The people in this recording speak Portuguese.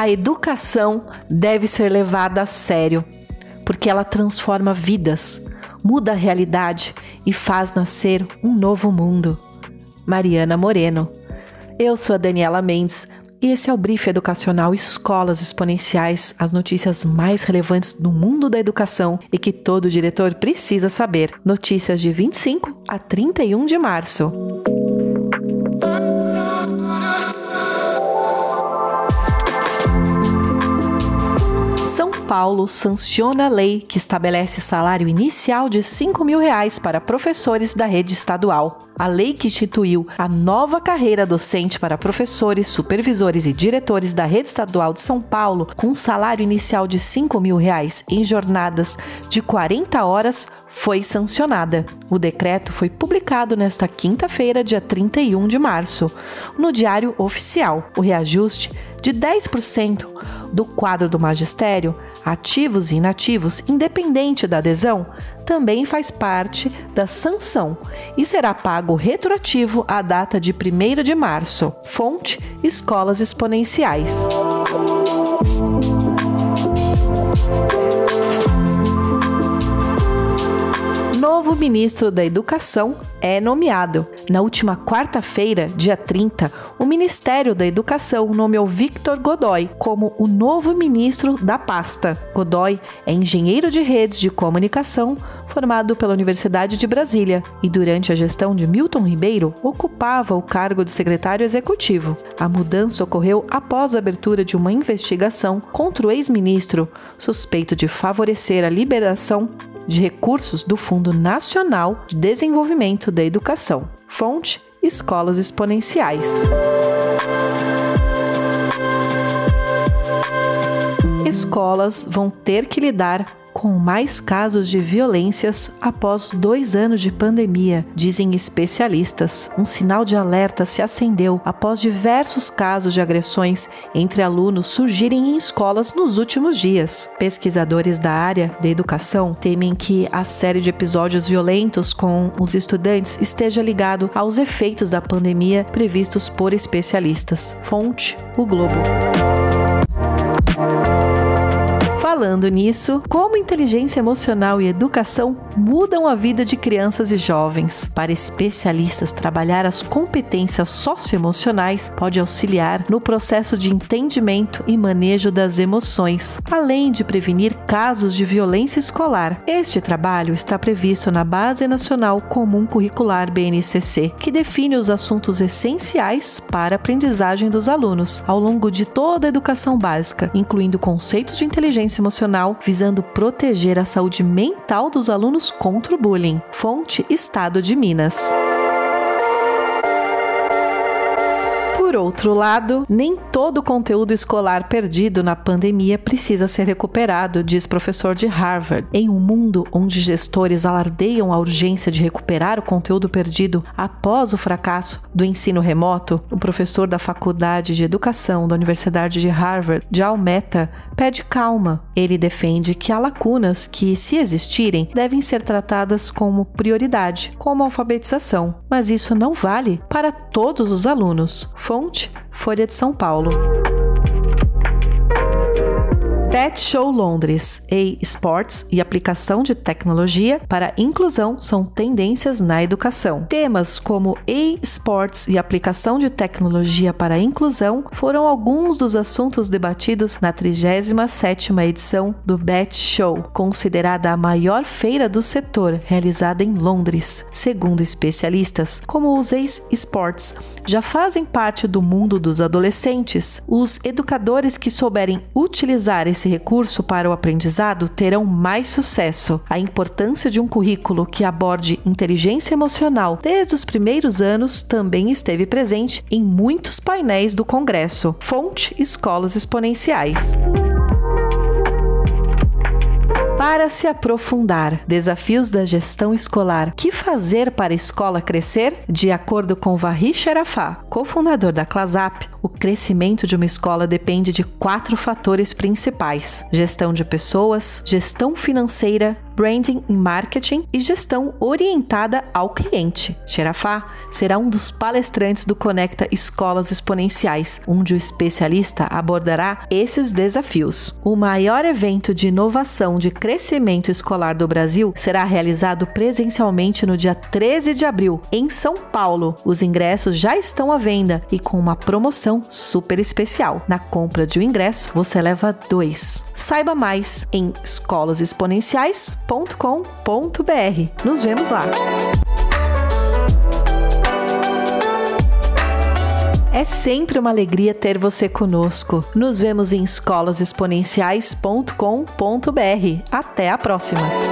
A educação deve ser levada a sério, porque ela transforma vidas, muda a realidade e faz nascer um novo mundo. Mariana Moreno. Eu sou a Daniela Mendes e esse é o Brief Educacional Escolas Exponenciais, as notícias mais relevantes do mundo da educação e que todo diretor precisa saber. Notícias de 25 a 31 de março. Paulo sanciona a lei que estabelece salário inicial de 5 mil reais para professores da rede estadual a lei que instituiu a nova carreira docente para professores, supervisores e diretores da rede estadual de São Paulo, com um salário inicial de 5 mil reais em jornadas de 40 horas, foi sancionada. O decreto foi publicado nesta quinta-feira, dia 31 de março, no Diário Oficial. O reajuste de 10% do quadro do magistério ativos e inativos, independente da adesão, também faz parte da sanção e será pago retroativo à data de 1 de março. Fonte: Escolas Exponenciais. Ministro da Educação é nomeado. Na última quarta-feira, dia 30, o Ministério da Educação nomeou Victor Godoy como o novo ministro da pasta. Godoy é engenheiro de redes de comunicação formado pela Universidade de Brasília e durante a gestão de Milton Ribeiro ocupava o cargo de secretário executivo. A mudança ocorreu após a abertura de uma investigação contra o ex-ministro, suspeito de favorecer a liberação de recursos do Fundo Nacional de Desenvolvimento da Educação. Fonte: Escolas Exponenciais. Escolas vão ter que lidar com mais casos de violências após dois anos de pandemia, dizem especialistas. Um sinal de alerta se acendeu após diversos casos de agressões entre alunos surgirem em escolas nos últimos dias. Pesquisadores da área da educação temem que a série de episódios violentos com os estudantes esteja ligado aos efeitos da pandemia previstos por especialistas. Fonte: O Globo. Falando nisso, como inteligência emocional e educação mudam a vida de crianças e jovens? Para especialistas, trabalhar as competências socioemocionais pode auxiliar no processo de entendimento e manejo das emoções, além de prevenir casos de violência escolar. Este trabalho está previsto na Base Nacional Comum Curricular BNCC, que define os assuntos essenciais para a aprendizagem dos alunos ao longo de toda a educação básica, incluindo conceitos de inteligência emocional emocional visando proteger a saúde mental dos alunos contra o bullying. Fonte Estado de Minas. Por outro lado, nem todo o conteúdo escolar perdido na pandemia precisa ser recuperado, diz professor de Harvard. Em um mundo onde gestores alardeiam a urgência de recuperar o conteúdo perdido após o fracasso do ensino remoto, o professor da Faculdade de Educação da Universidade de Harvard, Jal Mehta, pede calma. Ele defende que há lacunas que, se existirem, devem ser tratadas como prioridade, como alfabetização, mas isso não vale para todos os alunos. Fonte: Folha de São Paulo. Pet Show Londres, e-Sports e aplicação de tecnologia para inclusão são tendências na educação. Temas como e-Sports e aplicação de tecnologia para inclusão foram alguns dos assuntos debatidos na 37ª edição do Bet Show, considerada a maior feira do setor, realizada em Londres. Segundo especialistas, como os e-Sports já fazem parte do mundo dos adolescentes, os educadores que souberem utilizar esse esse recurso para o aprendizado terão mais sucesso. A importância de um currículo que aborde inteligência emocional desde os primeiros anos também esteve presente em muitos painéis do Congresso. Fonte: Escolas Exponenciais para se aprofundar. Desafios da gestão escolar. Que fazer para a escola crescer? De acordo com Varri Sharafá, cofundador da Clasap, o crescimento de uma escola depende de quatro fatores principais: gestão de pessoas, gestão financeira, branding e marketing e gestão orientada ao cliente. Xerafá será um dos palestrantes do Conecta Escolas Exponenciais, onde o especialista abordará esses desafios. O maior evento de inovação de crescimento escolar do Brasil será realizado presencialmente no dia 13 de abril, em São Paulo. Os ingressos já estão à venda e com uma promoção super especial. Na compra de um ingresso, você leva dois. Saiba mais em escolasexponenciais.com.br. Nos vemos lá! É sempre uma alegria ter você conosco. Nos vemos em escolasexponenciais.com.br. Até a próxima!